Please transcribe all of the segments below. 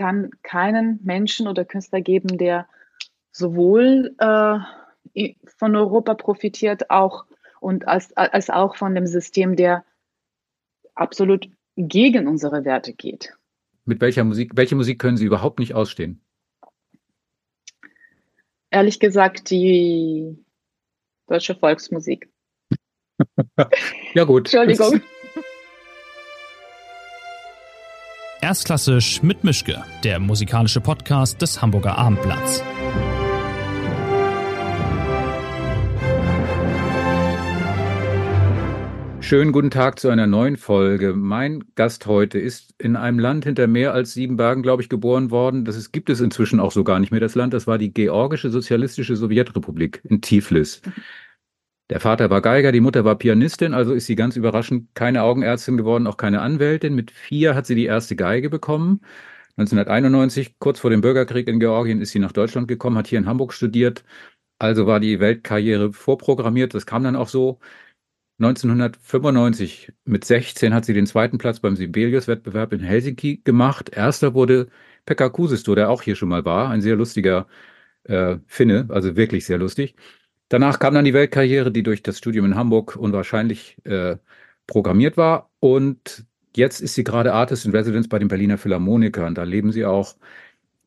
kann keinen Menschen oder Künstler geben, der sowohl äh, von Europa profitiert auch und als, als auch von dem System, der absolut gegen unsere Werte geht. Mit welcher Musik, welche Musik können Sie überhaupt nicht ausstehen? Ehrlich gesagt, die deutsche Volksmusik. ja, gut. Entschuldigung. Erstklassisch mit Mischke, der musikalische Podcast des Hamburger Abendblatts. Schönen guten Tag zu einer neuen Folge. Mein Gast heute ist in einem Land hinter mehr als sieben Bergen, glaube ich, geboren worden. Das ist, gibt es inzwischen auch so gar nicht mehr, das Land. Das war die Georgische Sozialistische Sowjetrepublik in Tiflis. Der Vater war Geiger, die Mutter war Pianistin, also ist sie ganz überraschend keine Augenärztin geworden, auch keine Anwältin. Mit vier hat sie die erste Geige bekommen. 1991, kurz vor dem Bürgerkrieg in Georgien, ist sie nach Deutschland gekommen, hat hier in Hamburg studiert. Also war die Weltkarriere vorprogrammiert. Das kam dann auch so. 1995 mit 16 hat sie den zweiten Platz beim Sibelius-Wettbewerb in Helsinki gemacht. Erster wurde Pekka Kusisto, der auch hier schon mal war, ein sehr lustiger äh, Finne, also wirklich sehr lustig. Danach kam dann die Weltkarriere, die durch das Studium in Hamburg unwahrscheinlich äh, programmiert war. Und jetzt ist sie gerade Artist in Residence bei den Berliner Philharmonikern. Da leben sie auch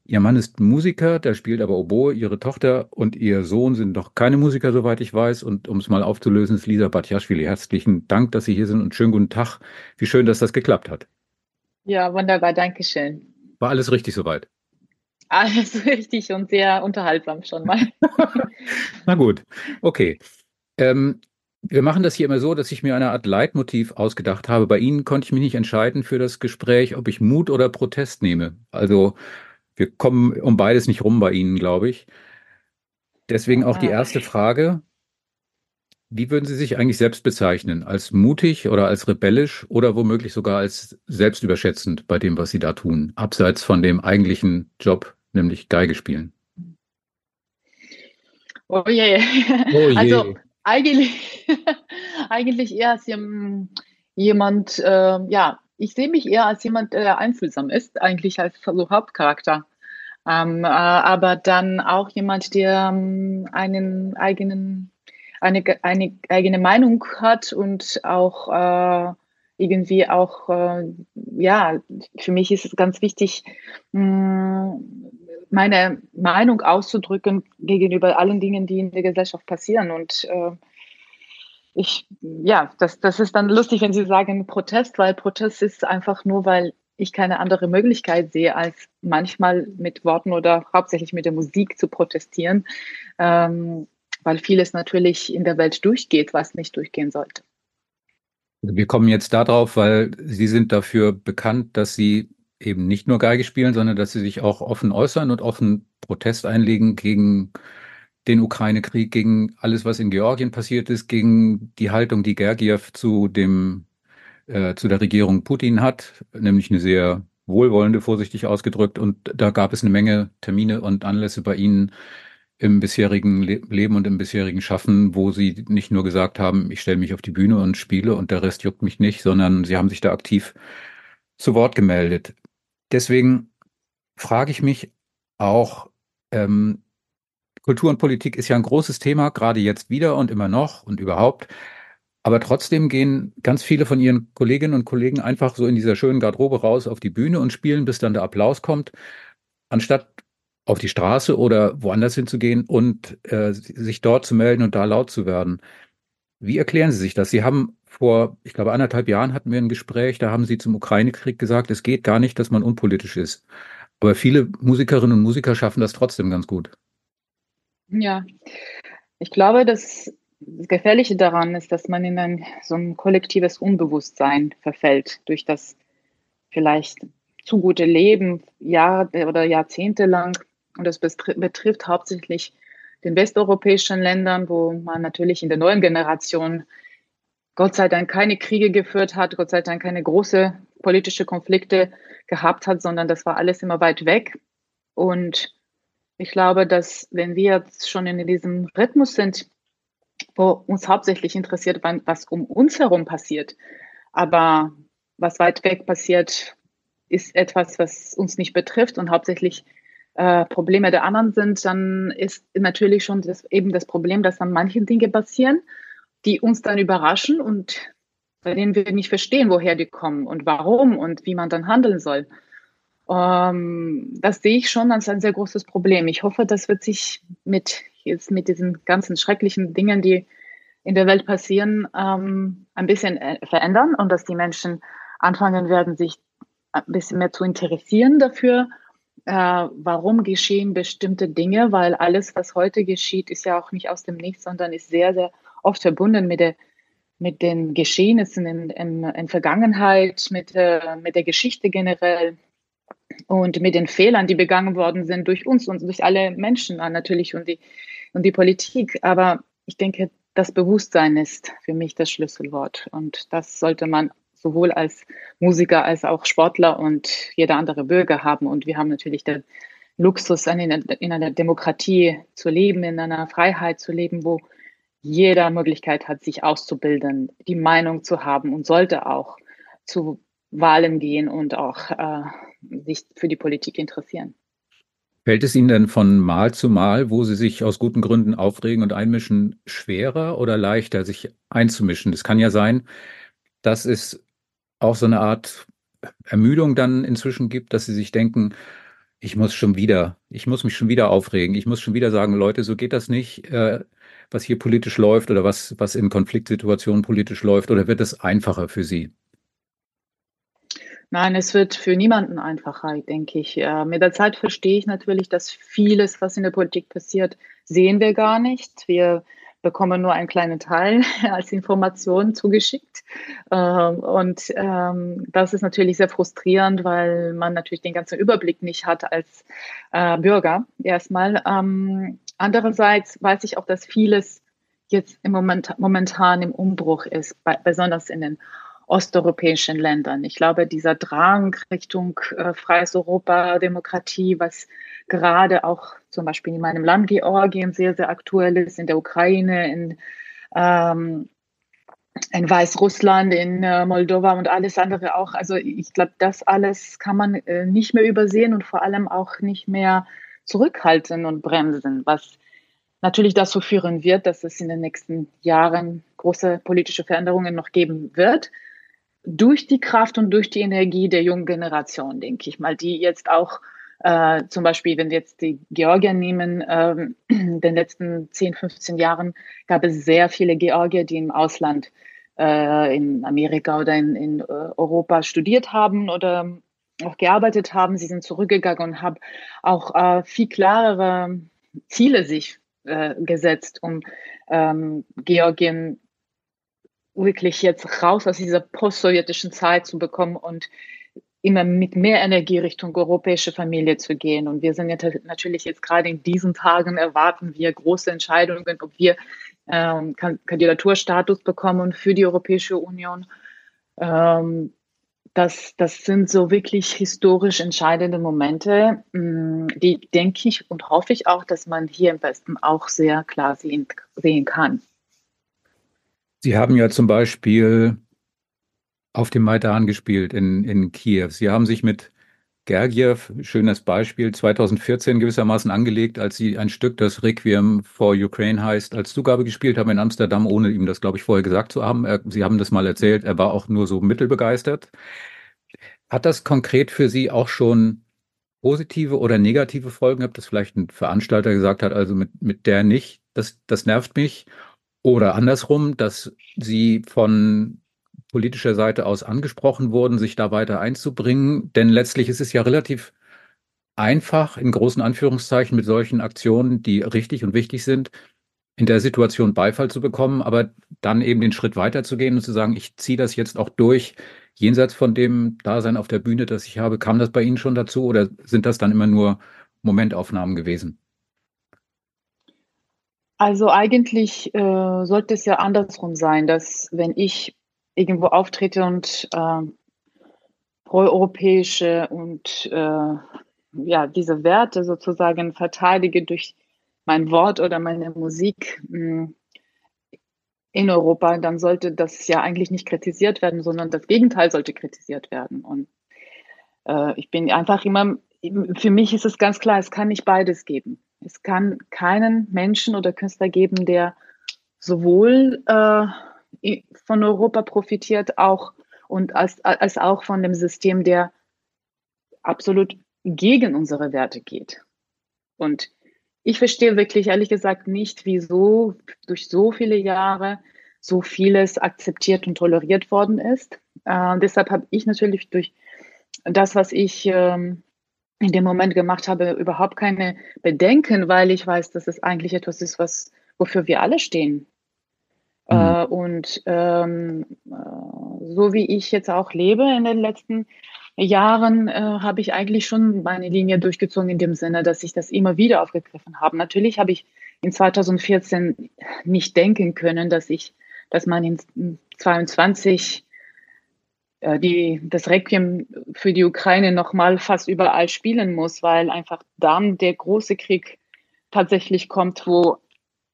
Ihr Mann ist Musiker, der spielt aber Oboe. Ihre Tochter und ihr Sohn sind noch keine Musiker, soweit ich weiß. Und um es mal aufzulösen, ist Lisa Batjaschwili. Herzlichen Dank, dass Sie hier sind und schönen guten Tag. Wie schön, dass das geklappt hat. Ja, wunderbar. Dankeschön. War alles richtig soweit? Alles richtig und sehr unterhaltsam schon mal. Na gut, okay. Ähm, wir machen das hier immer so, dass ich mir eine Art Leitmotiv ausgedacht habe. Bei Ihnen konnte ich mich nicht entscheiden für das Gespräch, ob ich Mut oder Protest nehme. Also wir kommen um beides nicht rum bei Ihnen, glaube ich. Deswegen auch die erste Frage. Wie würden Sie sich eigentlich selbst bezeichnen? Als mutig oder als rebellisch oder womöglich sogar als selbstüberschätzend bei dem, was Sie da tun, abseits von dem eigentlichen Job, nämlich Geige spielen? Oh je. Oh je. Also eigentlich, eigentlich eher als jemand, äh, ja, ich sehe mich eher als jemand, der einfühlsam ist, eigentlich als so Hauptcharakter. Ähm, äh, aber dann auch jemand, der ähm, einen eigenen, eine, eine eigene Meinung hat und auch äh, irgendwie auch, äh, ja, für mich ist es ganz wichtig, mh, mm, meine Meinung auszudrücken gegenüber allen Dingen, die in der Gesellschaft passieren. Und äh, ich, ja, das, das ist dann lustig, wenn Sie sagen Protest, weil Protest ist einfach nur, weil ich keine andere Möglichkeit sehe, als manchmal mit Worten oder hauptsächlich mit der Musik zu protestieren, ähm, weil vieles natürlich in der Welt durchgeht, was nicht durchgehen sollte. Wir kommen jetzt darauf, weil Sie sind dafür bekannt, dass Sie eben nicht nur Geige spielen, sondern dass Sie sich auch offen äußern und offen Protest einlegen gegen den Ukraine-Krieg, gegen alles, was in Georgien passiert ist, gegen die Haltung, die Gergiev zu dem, äh, zu der Regierung Putin hat, nämlich eine sehr wohlwollende, vorsichtig ausgedrückt. Und da gab es eine Menge Termine und Anlässe bei Ihnen im bisherigen Le Leben und im bisherigen Schaffen, wo Sie nicht nur gesagt haben, ich stelle mich auf die Bühne und spiele und der Rest juckt mich nicht, sondern Sie haben sich da aktiv zu Wort gemeldet. Deswegen frage ich mich auch, ähm, Kultur und Politik ist ja ein großes Thema, gerade jetzt wieder und immer noch und überhaupt. Aber trotzdem gehen ganz viele von ihren Kolleginnen und Kollegen einfach so in dieser schönen Garderobe raus auf die Bühne und spielen, bis dann der Applaus kommt, anstatt auf die Straße oder woanders hinzugehen und äh, sich dort zu melden und da laut zu werden. Wie erklären Sie sich das? Sie haben vor, ich glaube, anderthalb Jahren hatten wir ein Gespräch, da haben Sie zum Ukraine-Krieg gesagt, es geht gar nicht, dass man unpolitisch ist. Aber viele Musikerinnen und Musiker schaffen das trotzdem ganz gut. Ja, ich glaube, das Gefährliche daran ist, dass man in ein so ein kollektives Unbewusstsein verfällt durch das vielleicht zu gute Leben, Jahre oder Jahrzehnte lang. Und das betrifft hauptsächlich den westeuropäischen Ländern, wo man natürlich in der neuen Generation Gott sei Dank keine Kriege geführt hat, Gott sei Dank keine große politische Konflikte gehabt hat, sondern das war alles immer weit weg. Und ich glaube, dass wenn wir jetzt schon in diesem Rhythmus sind, wo uns hauptsächlich interessiert, was um uns herum passiert, aber was weit weg passiert, ist etwas, was uns nicht betrifft und hauptsächlich äh, Probleme der anderen sind, dann ist natürlich schon das, eben das Problem, dass dann manche Dinge passieren, die uns dann überraschen und bei denen wir nicht verstehen, woher die kommen und warum und wie man dann handeln soll. Ähm, das sehe ich schon als ein sehr großes Problem. Ich hoffe, das wird sich mit jetzt mit diesen ganzen schrecklichen Dingen, die in der Welt passieren, ähm, ein bisschen äh, verändern und dass die Menschen anfangen werden, sich ein bisschen mehr zu interessieren dafür, äh, warum geschehen bestimmte Dinge, weil alles, was heute geschieht, ist ja auch nicht aus dem Nichts, sondern ist sehr, sehr oft verbunden mit der mit den Geschehnissen in, in, in Vergangenheit, mit, äh, mit der Geschichte generell und mit den Fehlern, die begangen worden sind durch uns und durch alle Menschen natürlich und die, und die Politik. Aber ich denke, das Bewusstsein ist für mich das Schlüsselwort. Und das sollte man sowohl als Musiker als auch Sportler und jeder andere Bürger haben. Und wir haben natürlich den Luxus, in einer Demokratie zu leben, in einer Freiheit zu leben, wo jeder Möglichkeit hat, sich auszubilden, die Meinung zu haben und sollte auch zu Wahlen gehen und auch äh, sich für die Politik interessieren. Fällt es Ihnen denn von Mal zu Mal, wo Sie sich aus guten Gründen aufregen und einmischen, schwerer oder leichter, sich einzumischen? Es kann ja sein, dass es auch so eine Art Ermüdung dann inzwischen gibt, dass Sie sich denken, ich muss schon wieder, ich muss mich schon wieder aufregen, ich muss schon wieder sagen, Leute, so geht das nicht, äh, was hier politisch läuft oder was, was in Konfliktsituationen politisch läuft, oder wird es einfacher für Sie? Nein, es wird für niemanden einfacher, denke ich. Äh, mit der Zeit verstehe ich natürlich, dass vieles, was in der Politik passiert, sehen wir gar nicht. Wir bekommen nur einen kleinen Teil als Information zugeschickt. Ähm, und ähm, das ist natürlich sehr frustrierend, weil man natürlich den ganzen Überblick nicht hat als äh, Bürger erstmal. Ähm, andererseits weiß ich auch, dass vieles jetzt im Moment momentan im Umbruch ist, besonders in den osteuropäischen Ländern. Ich glaube, dieser Drang Richtung äh, freies Europa, Demokratie, was gerade auch zum Beispiel in meinem Land Georgien sehr, sehr aktuell ist, in der Ukraine, in, ähm, in Weißrussland, in äh, Moldova und alles andere auch. Also ich glaube, das alles kann man äh, nicht mehr übersehen und vor allem auch nicht mehr zurückhalten und bremsen, was natürlich dazu führen wird, dass es in den nächsten Jahren große politische Veränderungen noch geben wird durch die Kraft und durch die Energie der jungen Generation, denke ich mal, die jetzt auch äh, zum Beispiel, wenn wir jetzt die Georgier nehmen, äh, in den letzten 10, 15 Jahren gab es sehr viele Georgier, die im Ausland äh, in Amerika oder in, in äh, Europa studiert haben oder auch gearbeitet haben. Sie sind zurückgegangen und haben auch äh, viel klarere Ziele sich äh, gesetzt, um ähm, Georgien wirklich jetzt raus aus dieser post-sowjetischen Zeit zu bekommen und immer mit mehr Energie Richtung europäische Familie zu gehen. Und wir sind ja natürlich jetzt gerade in diesen Tagen erwarten wir große Entscheidungen, ob wir ähm, Kandidaturstatus bekommen für die Europäische Union. Ähm, das, das sind so wirklich historisch entscheidende Momente, mm, die denke ich und hoffe ich auch, dass man hier im Westen auch sehr klar sehen, sehen kann. Sie haben ja zum Beispiel auf dem Maidan gespielt in, in Kiew. Sie haben sich mit Gergiev, schönes Beispiel, 2014 gewissermaßen angelegt, als Sie ein Stück, das Requiem for Ukraine heißt, als Zugabe gespielt haben in Amsterdam, ohne ihm das, glaube ich, vorher gesagt zu haben. Er, Sie haben das mal erzählt, er war auch nur so mittelbegeistert. Hat das konkret für Sie auch schon positive oder negative Folgen gehabt, dass vielleicht ein Veranstalter gesagt hat, also mit, mit der nicht, das, das nervt mich? Oder andersrum, dass sie von politischer Seite aus angesprochen wurden, sich da weiter einzubringen. Denn letztlich ist es ja relativ einfach, in großen Anführungszeichen, mit solchen Aktionen, die richtig und wichtig sind, in der Situation Beifall zu bekommen, aber dann eben den Schritt weiterzugehen und zu sagen, ich ziehe das jetzt auch durch, jenseits von dem Dasein auf der Bühne, das ich habe. Kam das bei Ihnen schon dazu oder sind das dann immer nur Momentaufnahmen gewesen? Also eigentlich äh, sollte es ja andersrum sein, dass wenn ich irgendwo auftrete und äh, proeuropäische und äh, ja diese Werte sozusagen verteidige durch mein Wort oder meine Musik mh, hm, in Europa, dann sollte das ja eigentlich nicht kritisiert werden, sondern das Gegenteil sollte kritisiert werden. Und äh, ich bin einfach immer, für mich ist es ganz klar, es kann nicht beides geben. Es kann keinen Menschen oder Künstler geben, der sowohl äh, von Europa profitiert, auch und als, als auch von dem System, der absolut gegen unsere Werte geht. Und ich verstehe wirklich ehrlich gesagt nicht, wieso durch so viele Jahre so vieles akzeptiert und toleriert worden ist. Äh, deshalb habe ich natürlich durch das, was ich ähm, in dem Moment gemacht habe, überhaupt keine Bedenken, weil ich weiß, dass es eigentlich etwas ist, was, wofür wir alle stehen. Mhm. Äh, und ähm, äh, so wie ich jetzt auch lebe in den letzten Jahren, äh, habe ich eigentlich schon meine Linie durchgezogen in dem Sinne, dass ich das immer wieder aufgegriffen habe. Natürlich habe ich in 2014 nicht denken können, dass ich, dass man in 22 äh, die, das Requiem für die Ukraine nochmal fast überall spielen muss, weil einfach dann der große Krieg tatsächlich kommt, wo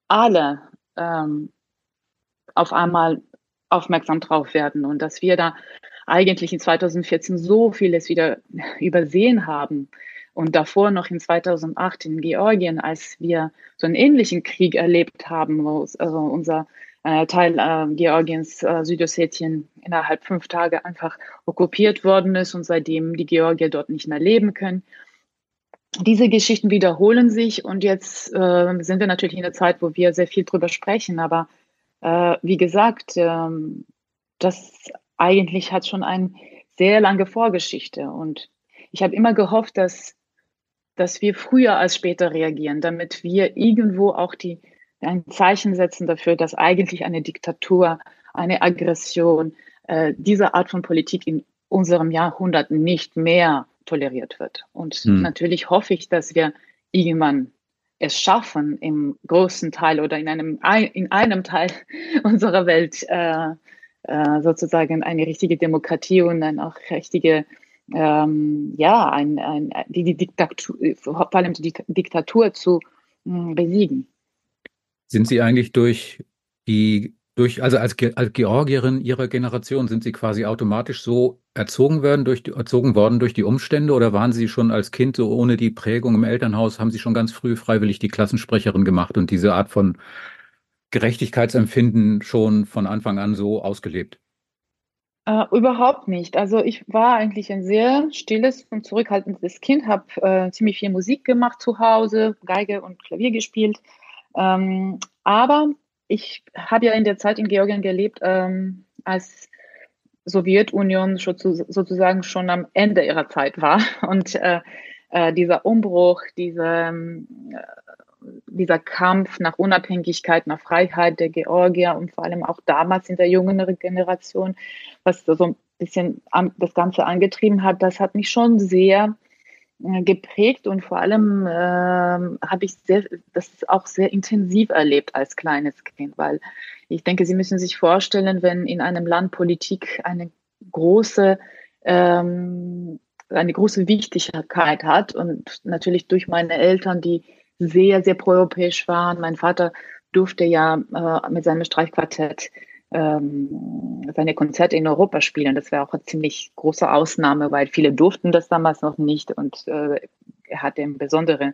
alle ähm, auf einmal aufmerksam drauf werden und dass wir da eigentlich in 2014 so vieles wieder übersehen haben und davor noch in 2008 in Georgien, als wir so einen ähnlichen Krieg erlebt haben, wo also unser äh, Teil äh, Georgiens, äh, Südossetien, innerhalb fünf Tage einfach okkupiert worden ist und seitdem die Georgier dort nicht mehr leben können. Diese Geschichten wiederholen sich und jetzt äh, sind wir natürlich in der Zeit, wo wir sehr viel drüber sprechen, aber äh, wie gesagt, ähm, das eigentlich hat schon eine sehr lange Vorgeschichte und ich habe immer gehofft, dass, dass wir früher als später reagieren, damit wir irgendwo auch die, ein Zeichen setzen dafür, dass eigentlich eine Diktatur, eine Aggression, äh, diese Art von Politik in unserem Jahrhundert nicht mehr toleriert wird. Und hm. natürlich hoffe ich, dass wir irgendwann es schaffen, im großen Teil oder in einem, in einem Teil unserer Welt äh, äh, sozusagen eine richtige Demokratie und eine auch richtige, ähm, ja, ein, ein, die, die Diktatur, vor allem die Diktatur zu mh, hm, besiegen. Sind Sie eigentlich durch die durch, also als, als Georgierin Ihrer Generation sind Sie quasi automatisch so erzogen werden durch erzogen worden durch die Umstände oder waren Sie schon als Kind so ohne die Prägung im Elternhaus, haben Sie schon ganz früh freiwillig die Klassensprecherin gemacht und diese Art von Gerechtigkeitsempfinden schon von Anfang an so ausgelebt? Äh, überhaupt nicht. Also ich war eigentlich ein sehr stilles und zurückhaltendes Kind, habe äh, ziemlich viel Musik gemacht zu Hause, Geige und Klavier gespielt. Ähm, aber ich habe ja in der Zeit in Georgien gelebt, ähm, als Sowjetunion sozusagen schon am Ende ihrer Zeit war. Und äh, äh, dieser Umbruch, diese, äh, dieser Kampf nach Unabhängigkeit, nach Freiheit der Georgier und vor allem auch damals in der jüngeren Generation, was so ein bisschen das Ganze angetrieben hat, das hat mich schon sehr geprägt und vor allem äh, habe ich sehr, das auch sehr intensiv erlebt als kleines Kind, weil ich denke, Sie müssen sich vorstellen, wenn in einem Land Politik eine große ähm, eine große Wichtigkeit hat und natürlich durch meine Eltern, die sehr, sehr proeuropäisch waren. Mein Vater durfte ja äh, mit seinem Streichquartett ähm, seine Konzerte in Europa spielen. Das wäre auch eine ziemlich große Ausnahme, weil viele durften das damals noch nicht und äh, er hatte eine besondere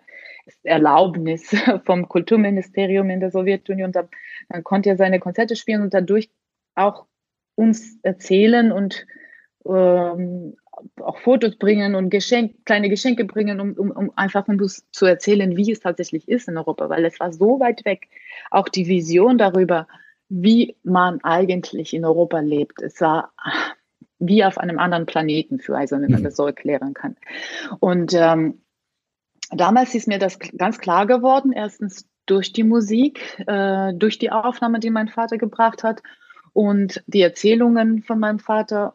Erlaubnis vom Kulturministerium in der Sowjetunion. Da, dann konnte er seine Konzerte spielen und dadurch auch uns erzählen und ähm, auch Fotos bringen und Geschenk, kleine Geschenke bringen, um, um, um einfach um zu erzählen, wie es tatsächlich ist in Europa, weil es war so weit weg. Auch die Vision darüber, wie man eigentlich in Europa lebt. Es war wie auf einem anderen Planeten für also wenn man mhm. das so erklären kann. Und ähm, damals ist mir das ganz klar geworden. Erstens durch die Musik, äh, durch die Aufnahme, die mein Vater gebracht hat und die Erzählungen von meinem Vater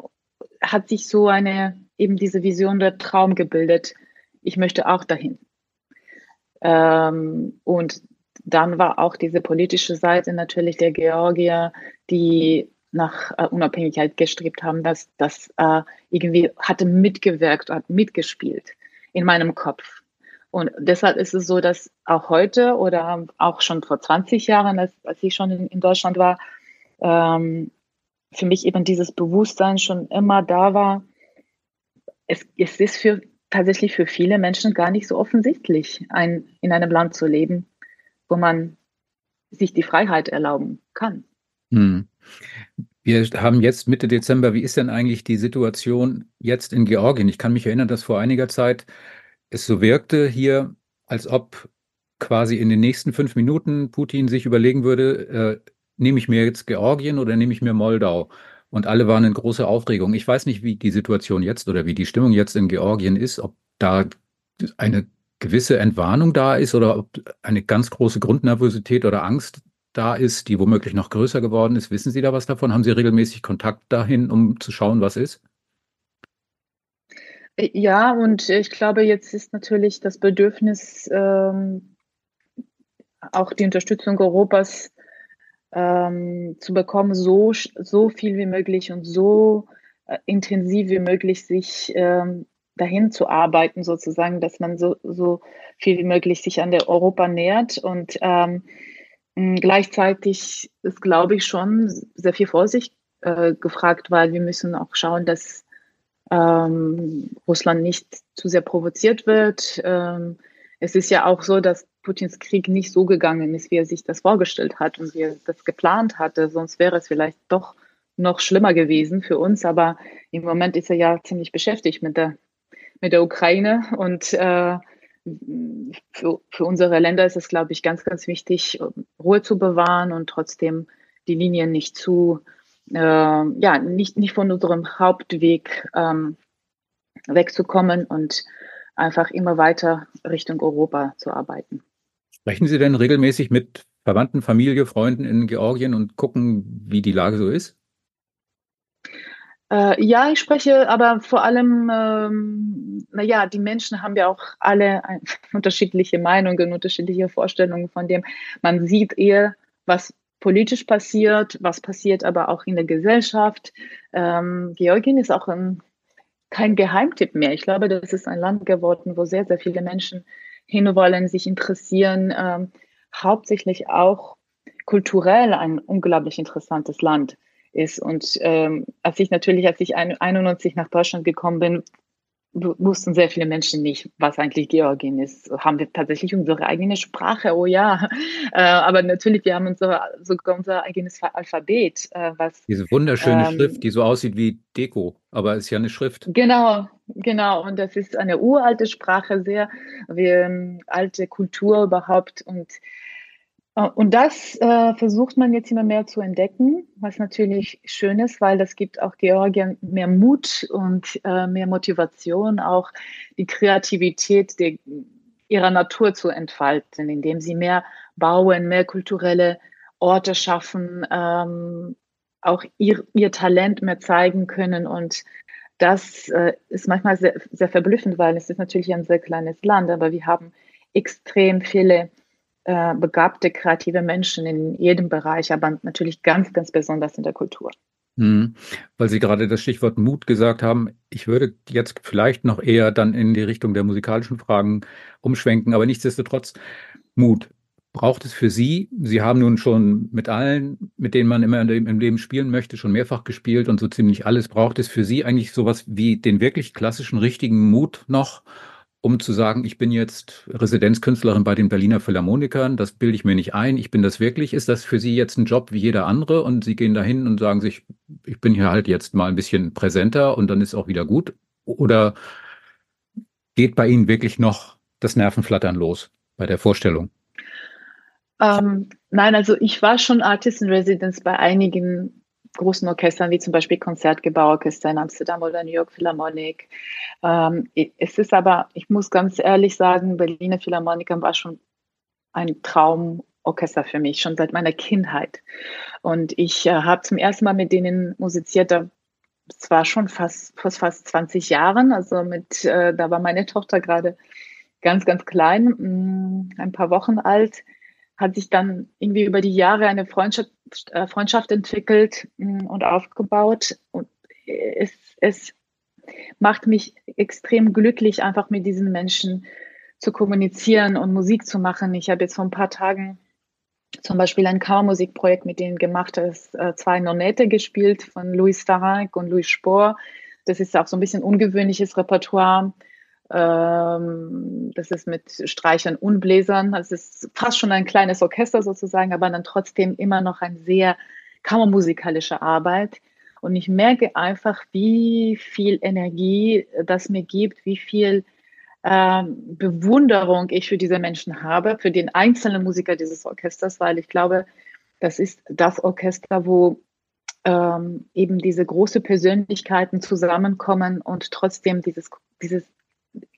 hat sich so eine, eben diese Vision der Traum gebildet. Ich möchte auch dahin. Ähm, und dann war auch diese politische Seite natürlich der Georgier, die nach äh, Unabhängigkeit gestrebt haben, dass das äh, irgendwie hatte mitgewirkt, hat mitgespielt in meinem Kopf. Und deshalb ist es so, dass auch heute oder auch schon vor 20 Jahren, als, als ich schon in, in Deutschland war, ähm, für mich eben dieses Bewusstsein schon immer da war, es, es ist für, tatsächlich für viele Menschen gar nicht so offensichtlich, ein, in einem Land zu leben, wo man sich die Freiheit erlauben kann. Hm. Wir haben jetzt Mitte Dezember. Wie ist denn eigentlich die Situation jetzt in Georgien? Ich kann mich erinnern, dass vor einiger Zeit es so wirkte hier, als ob quasi in den nächsten fünf Minuten Putin sich überlegen würde, äh, nehme ich mir jetzt Georgien oder nehme ich mir Moldau? Und alle waren in großer Aufregung. Ich weiß nicht, wie die Situation jetzt oder wie die Stimmung jetzt in Georgien ist, ob da eine gewisse Entwarnung da ist oder ob eine ganz große Grundnervosität oder Angst da ist, die womöglich noch größer geworden ist. Wissen Sie da was davon? Haben Sie regelmäßig Kontakt dahin, um zu schauen, was ist? Ja, und ich glaube, jetzt ist natürlich das Bedürfnis, ähm, auch die Unterstützung Europas ähm, zu bekommen, so, so viel wie möglich und so äh, intensiv wie möglich sich ähm, dahin zu arbeiten, sozusagen, dass man so, so viel wie möglich sich an der Europa nähert. Und ähm, gleichzeitig ist, glaube ich, schon sehr viel Vorsicht äh, gefragt, weil wir müssen auch schauen, dass ähm, Russland nicht zu sehr provoziert wird. Ähm, es ist ja auch so, dass Putins Krieg nicht so gegangen ist, wie er sich das vorgestellt hat und wie er das geplant hatte. Sonst wäre es vielleicht doch noch schlimmer gewesen für uns. Aber im Moment ist er ja ziemlich beschäftigt mit der, mit der Ukraine. Und äh, für, für unsere Länder ist es, glaube ich, ganz, ganz wichtig, Ruhe zu bewahren und trotzdem die Linien nicht zu, äh, ja, nicht, nicht von unserem Hauptweg ähm, wegzukommen und einfach immer weiter Richtung Europa zu arbeiten. Sprechen Sie denn regelmäßig mit Verwandten, Familie, Freunden in Georgien und gucken, wie die Lage so ist? Äh, ja, ich spreche aber vor allem, ähm, naja, die Menschen haben ja auch alle ein, unterschiedliche Meinungen, unterschiedliche Vorstellungen von dem. Man sieht eher, was politisch passiert, was passiert aber auch in der Gesellschaft. Ähm, Georgien ist auch ein, kein Geheimtipp mehr. Ich glaube, das ist ein Land geworden, wo sehr, sehr viele Menschen hinwollen, sich interessieren, ähm, hauptsächlich auch kulturell ein unglaublich interessantes Land ist. Und ähm, als ich natürlich, als ich 91 nach Deutschland gekommen bin, wussten sehr viele Menschen nicht, was eigentlich Georgien ist. Haben wir tatsächlich unsere eigene Sprache? Oh ja. Äh, aber natürlich, wir haben unser, sogar unser eigenes Alphabet. Äh, was, Diese wunderschöne ähm, Schrift, die so aussieht wie Deko, aber ist ja eine Schrift. Genau, genau. Und das ist eine uralte Sprache, sehr wie, ähm, alte Kultur überhaupt. Und und das äh, versucht man jetzt immer mehr zu entdecken, was natürlich schön ist, weil das gibt auch Georgien mehr Mut und äh, mehr Motivation, auch die Kreativität der, ihrer Natur zu entfalten, indem sie mehr bauen, mehr kulturelle Orte schaffen, ähm, auch ihr, ihr Talent mehr zeigen können. Und das äh, ist manchmal sehr, sehr verblüffend, weil es ist natürlich ein sehr kleines Land, aber wir haben extrem viele äh, begabte, kreative Menschen in jedem Bereich, aber natürlich ganz, ganz besonders in der Kultur. Mhm. Weil Sie gerade das Stichwort Mut gesagt haben, ich würde jetzt vielleicht noch eher dann in die Richtung der musikalischen Fragen umschwenken, aber nichtsdestotrotz Mut. Braucht es für Sie, Sie haben nun schon mit allen, mit denen man immer im Leben spielen möchte, schon mehrfach gespielt und so ziemlich alles, braucht es für Sie eigentlich sowas wie den wirklich klassischen, richtigen Mut noch, um zu sagen, ich bin jetzt Residenzkünstlerin bei den Berliner Philharmonikern, das bilde ich mir nicht ein, ich bin das wirklich. Ist das für Sie jetzt ein Job wie jeder andere und Sie gehen dahin und sagen sich, ich bin hier halt jetzt mal ein bisschen präsenter und dann ist auch wieder gut? Oder geht bei Ihnen wirklich noch das Nervenflattern los bei der Vorstellung? Ähm, nein, also ich war schon Artist in Residence bei einigen großen Orchestern wie zum Beispiel Konzertgebauorchester in Amsterdam oder New York Philharmonic. Ähm, es ist aber, ich muss ganz ehrlich sagen, Berliner Philharmoniker war schon ein Traumorchester für mich, schon seit meiner Kindheit. Und ich äh, habe zum ersten Mal mit denen musiziert, es war schon fast, fast, fast 20 Jahren. Also mit, äh, da war meine Tochter gerade ganz, ganz klein, mh, mm, ein paar Wochen alt hat sich dann irgendwie über die Jahre eine Freundschaft, Freundschaft entwickelt mm, und aufgebaut. Und es, es macht mich extrem glücklich, einfach mit diesen Menschen zu kommunizieren und Musik zu machen. Ich habe jetzt vor ein paar Tagen zum Beispiel ein Kammermusikprojekt mit denen gemacht, das äh, zwei Nonette gespielt von Louis Farank und Louis Spohr. das ist auch so ein bisschen ungewöhnliches Repertoire. Ähm, das ist mit Streichern und Bläsern. Also es ist fast schon ein kleines Orchester sozusagen, aber dann trotzdem immer noch eine sehr kammermusikalische Arbeit. Und ich merke einfach, wie viel Energie das mir gibt, wie viel ähm, Bewunderung ich für diese Menschen habe, für den einzelnen Musiker dieses Orchesters, weil ich glaube, das ist das Orchester, wo ähm, eben diese große Persönlichkeiten zusammenkommen und trotzdem dieses, dieses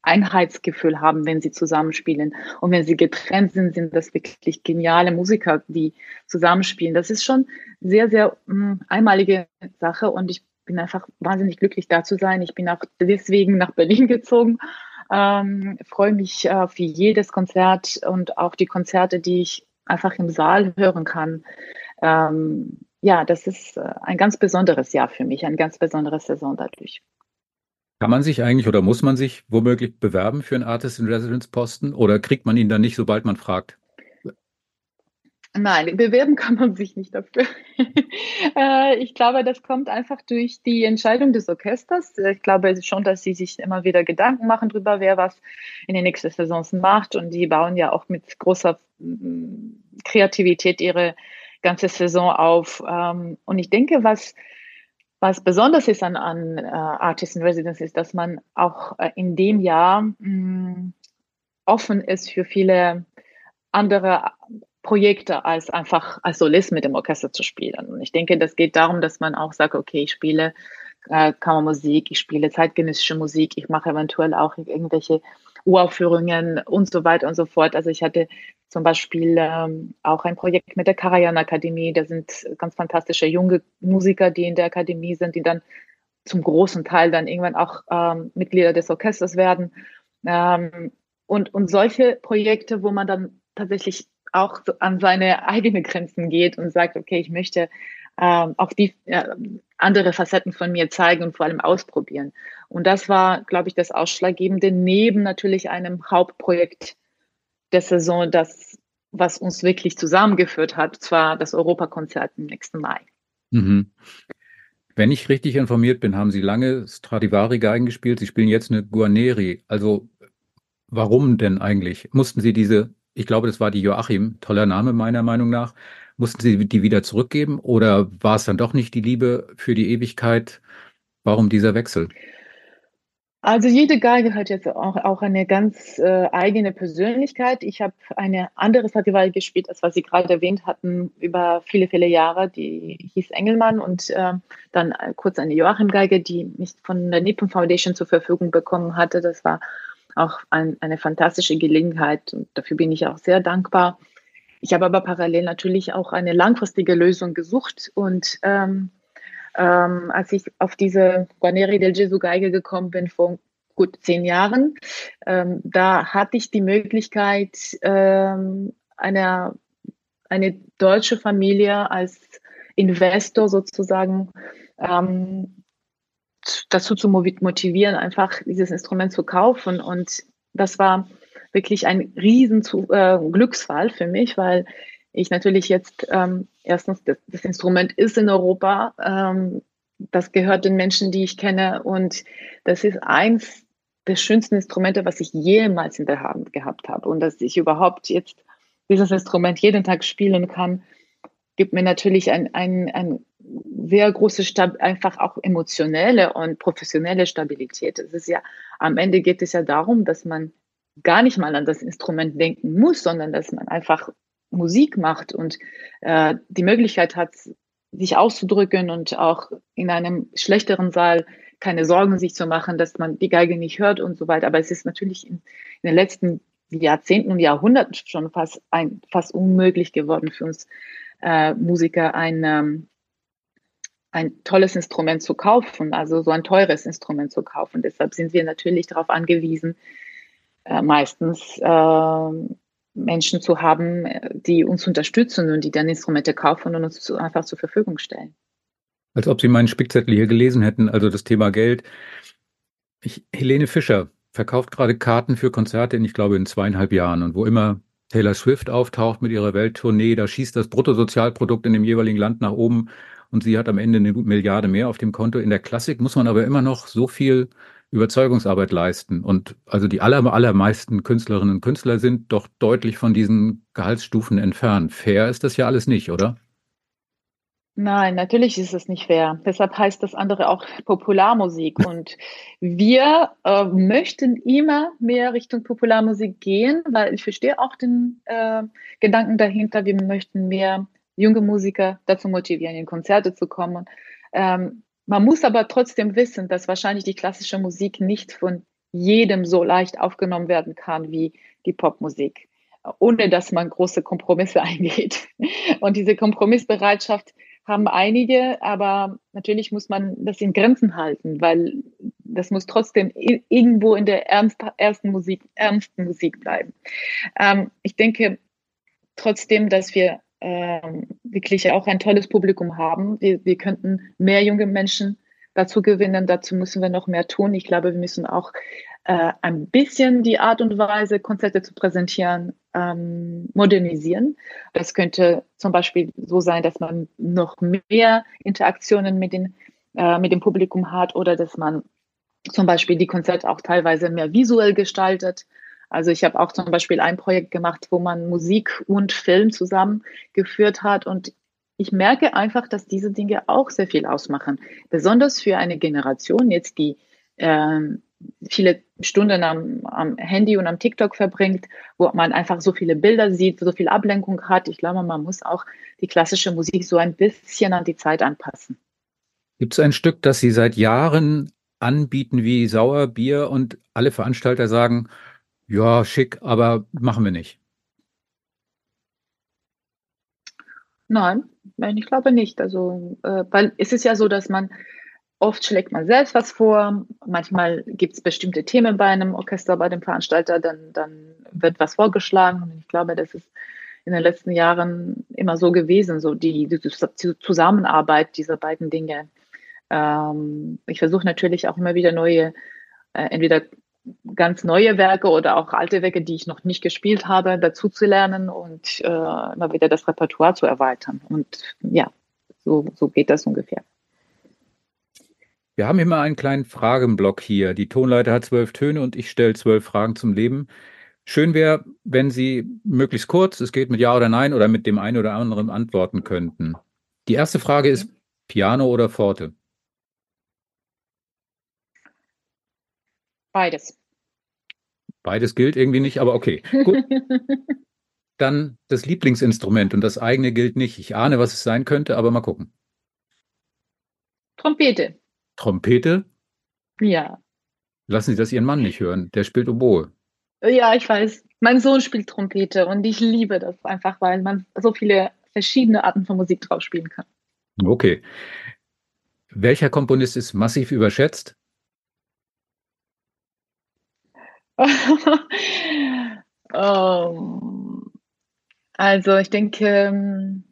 Einheitsgefühl haben, wenn sie zusammenspielen. Und wenn sie getrennt sind, sind das wirklich geniale Musiker, die zusammenspielen. Das ist schon sehr, sehr mh, hm, einmalige Sache und ich bin einfach wahnsinnig glücklich, da zu sein. Ich bin auch deswegen nach Berlin gezogen ähm, freue mich äh, für jedes Konzert und auch die Konzerte, die ich einfach im Saal hören kann. Ähm, ja, das ist äh, ein ganz besonderes Jahr für mich, ein ganz besonderes Saison dadurch. Kann man sich eigentlich oder muss man sich womöglich bewerben für einen Artist in Residence Posten oder kriegt man ihn dann nicht, sobald man fragt? Nein, bewerben kann man sich nicht dafür. Äh, ich glaube, das kommt einfach durch die Entscheidung des Orchesters. Ich glaube schon, dass sie sich immer wieder Gedanken machen darüber, wer was in den nächsten Saisons macht. Und die bauen ja auch mit großer mm, Kreativität ihre ganze Saison auf. Ähm, und ich denke, was, was besonders ist an, an uh, Artist in Residence, ist, dass man auch uh, in dem Jahr mh, mm, offen ist für viele andere Projekte als einfach als Solist mit dem Orchester zu spielen. Und ich denke, das geht darum, dass man auch sagt, okay, ich spiele äh, Kammermusik, ich spiele zeitgenössische Musik, ich mache eventuell auch irgendwelche Uraufführungen und so weiter und so fort. Also ich hatte zum Beispiel ähm, auch ein Projekt mit der Karajan Akademie. Da sind ganz fantastische junge Musiker, die in der Akademie sind, die dann zum großen Teil dann irgendwann auch ähm, Mitglieder des Orchesters werden. Ähm, und, und solche Projekte, wo man dann tatsächlich auch an seine eigenen Grenzen geht und sagt, okay, ich möchte ähm, auch die äh, andere Facetten von mir zeigen und vor allem ausprobieren. Und das war, glaube ich, das Ausschlaggebende neben natürlich einem Hauptprojekt der Saison, das was uns wirklich zusammengeführt hat, zwar das Europakonzert im nächsten Mai. Mhm. Wenn ich richtig informiert bin, haben Sie lange Stradivari-Geigen gespielt. Sie spielen jetzt eine Guarneri. Also warum denn eigentlich? Mussten Sie diese ich glaube, das war die Joachim, toller Name meiner Meinung nach. Mussten Sie die wieder zurückgeben oder war es dann doch nicht die Liebe für die Ewigkeit? Warum dieser Wechsel? Also jede Geige hat jetzt auch, auch eine ganz äh, eigene Persönlichkeit. Ich habe eine andere Stradivari gespielt, als was Sie gerade erwähnt hatten, über viele, viele Jahre. Die hieß Engelmann und äh, dann kurz eine Joachim-Geige, die ich von der Nippon Foundation zur Verfügung bekommen hatte. Das war auch ein, eine fantastische Gelegenheit und dafür bin ich auch sehr dankbar. Ich habe aber parallel natürlich auch eine langfristige Lösung gesucht und ähm, ähm, als ich auf diese Guarneri del Gesù Geige gekommen bin vor gut zehn Jahren, ähm, da hatte ich die Möglichkeit, ähm, eine, eine deutsche Familie als Investor sozusagen ähm, dazu zu motivieren, einfach dieses Instrument zu kaufen. Und das war wirklich ein riesen äh, Glücksfall für mich, weil ich natürlich jetzt ähm, erstens, das, das, Instrument ist in Europa, ähm, das gehört den Menschen, die ich kenne und das ist eins der schönsten Instrumente, was ich jemals in der Hand gehabt habe. Und dass ich überhaupt jetzt dieses Instrument jeden Tag spielen kann, gibt mir natürlich ein, ein, ein sehr große, Stab einfach auch emotionelle und professionelle Stabilität. Es ist ja, am Ende geht es ja darum, dass man gar nicht mal an das Instrument denken muss, sondern dass man einfach Musik macht und äh, die Möglichkeit hat, sich auszudrücken und auch in einem schlechteren Saal keine Sorgen sich zu machen, dass man die Geige nicht hört und so weiter. Aber es ist natürlich in, in den letzten Jahrzehnten und Jahrhunderten schon fast, ein, fast unmöglich geworden für uns äh, Musiker, ein, ähm, ein tolles Instrument zu kaufen, also so ein teures Instrument zu kaufen. Deshalb sind wir natürlich darauf angewiesen, äh, meistens äh, Menschen zu haben, die uns unterstützen und die dann Instrumente kaufen und uns einfach zur Verfügung stellen. Als ob Sie meinen Spickzettel hier gelesen hätten, also das Thema Geld. Ich, Helene Fischer verkauft gerade Karten für Konzerte in, ich glaube, in zweieinhalb Jahren. Und wo immer Taylor Swift auftaucht mit ihrer Welttournee, da schießt das Bruttosozialprodukt in dem jeweiligen Land nach oben. und sie hat am Ende eine Milliarde mehr auf dem Konto. In der Klassik muss man aber immer noch so viel Überzeugungsarbeit leisten. Und also die aller, allermeisten Künstlerinnen und Künstler sind doch deutlich von diesen Gehaltsstufen entfernt. Fair ist das ja alles nicht, oder? Nein, natürlich ist es nicht fair. Deshalb heißt das andere auch Popularmusik. Und wir äh, möchten immer mehr Richtung Popularmusik gehen, weil ich verstehe auch den äh, Gedanken dahinter. Wir möchten mehr junge Musiker dazu motivieren, in Konzerte zu kommen. Ähm, man muss aber trotzdem wissen, dass wahrscheinlich die klassische Musik nicht von jedem so leicht aufgenommen werden kann wie die Popmusik, ohne dass man große Kompromisse eingeht. Und diese Kompromissbereitschaft haben einige, aber natürlich muss man das in Grenzen halten, weil das muss trotzdem irgendwo in der ernst, ersten Musik, ernsten Musik bleiben. Ähm, ich denke trotzdem, dass wir wirklich auch ein tolles Publikum haben. Wir, wir könnten mehr junge Menschen dazu gewinnen. Dazu müssen wir noch mehr tun. Ich glaube, wir müssen auch äh, ein bisschen die Art und Weise, Konzerte zu präsentieren, ähm, modernisieren. Das könnte zum Beispiel so sein, dass man noch mehr Interaktionen mit, den, äh, mit dem Publikum hat oder dass man zum Beispiel die Konzerte auch teilweise mehr visuell gestaltet. Also ich habe auch zum Beispiel ein Projekt gemacht, wo man Musik und Film zusammengeführt hat und ich merke einfach, dass diese Dinge auch sehr viel ausmachen. Besonders für eine Generation jetzt, die ähm, viele Stunden am, am, Handy und am TikTok verbringt, wo man einfach so viele Bilder sieht, so viel Ablenkung hat. Ich glaube, man muss auch die klassische Musik so ein bisschen an die Zeit anpassen. Gibt es ein Stück, das Sie seit Jahren anbieten wie Sauerbier und alle Veranstalter sagen, ja, schick, aber machen wir nicht? Nein, ich glaube nicht. Also, äh, weil es ist ja so, dass man Oft schlägt man selbst was vor, manchmal gibt es bestimmte Themen bei einem Orchester, bei dem Veranstalter, dann, dann wird was vorgeschlagen. Und ich glaube, das ist in den letzten Jahren immer so gewesen, so die, die Zusammenarbeit dieser beiden Dinge. Ähm, ich versuche natürlich auch immer wieder neue, äh, entweder ganz neue Werke oder auch alte Werke, die ich noch nicht gespielt habe, dazu zu lernen und äh, immer wieder das Repertoire zu erweitern. Und ja, so, so geht das ungefähr. Wir haben immer einen kleinen Fragenblock hier. Die Tonleiter hat zwölf Töne und ich stelle zwölf Fragen zum Leben. Schön wäre, wenn Sie möglichst kurz, es geht mit Ja oder Nein oder mit dem einen oder anderen antworten könnten. Die erste Frage ist Piano oder Forte? Beides. Beides gilt irgendwie nicht, aber okay. Gut. Dann das Lieblingsinstrument und das eigene gilt nicht. Ich ahne, was es sein könnte, aber mal gucken. Trompete. Trompete? Ja. Lassen Sie das Ihren Mann nicht hören. Der spielt Oboe. Ja, ich weiß. Mein Sohn spielt Trompete und ich liebe das einfach, weil man so viele verschiedene Arten von Musik drauf spielen kann. Okay. Welcher Komponist ist massiv überschätzt? Um, also ich denke, ähm,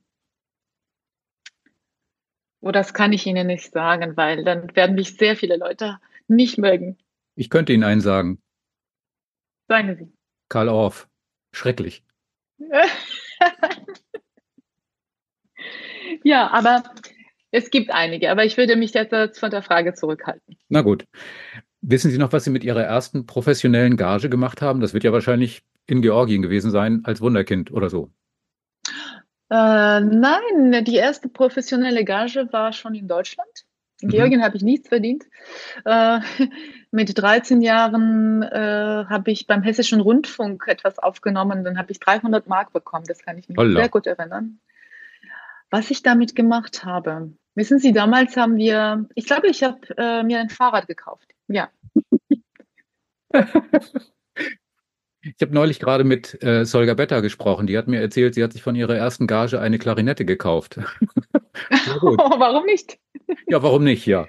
Oh, das kann ich Ihnen nicht sagen, weil dann werden mich sehr viele Leute nicht mögen. Ich könnte Ihnen einen sagen. Sagen Sie. Karl Orff. Schrecklich. ja, aber es gibt einige, aber ich würde mich jetzt von der Frage zurückhalten. Na gut. Wissen Sie noch, was Sie mit Ihrer ersten professionellen Gage gemacht haben? Das wird ja wahrscheinlich in Georgien gewesen sein, als Wunderkind oder so. Äh, nein, die erste professionelle Gage war schon in Deutschland. In mhm. Georgien habe ich nichts verdient. Äh, mit 13 Jahren äh, habe ich beim Hessischen Rundfunk etwas aufgenommen. Dann habe ich 300 Mark bekommen. Das kann ich mich Holla. sehr gut erinnern. Was ich damit gemacht habe. Wissen Sie, damals haben wir, ich glaube, ich habe äh, mir ein Fahrrad gekauft. Ja. Ich habe neulich gerade mit äh, Solga Betta gesprochen. Die hat mir erzählt, sie hat sich von ihrer ersten Gage eine Klarinette gekauft. warum nicht? Ja, warum nicht, ja.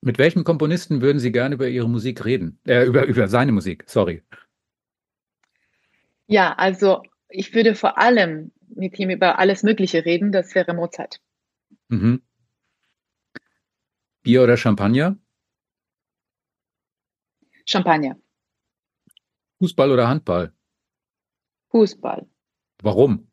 Mit welchem Komponisten würden Sie gerne über Ihre Musik reden? Äh, über, über seine Musik, sorry. Ja, also ich würde vor allem mit ihm über alles Mögliche reden, das wäre Mozart. Mhm. Bier oder Champagner? Champagner. Fußball oder Handball? Fußball. Warum?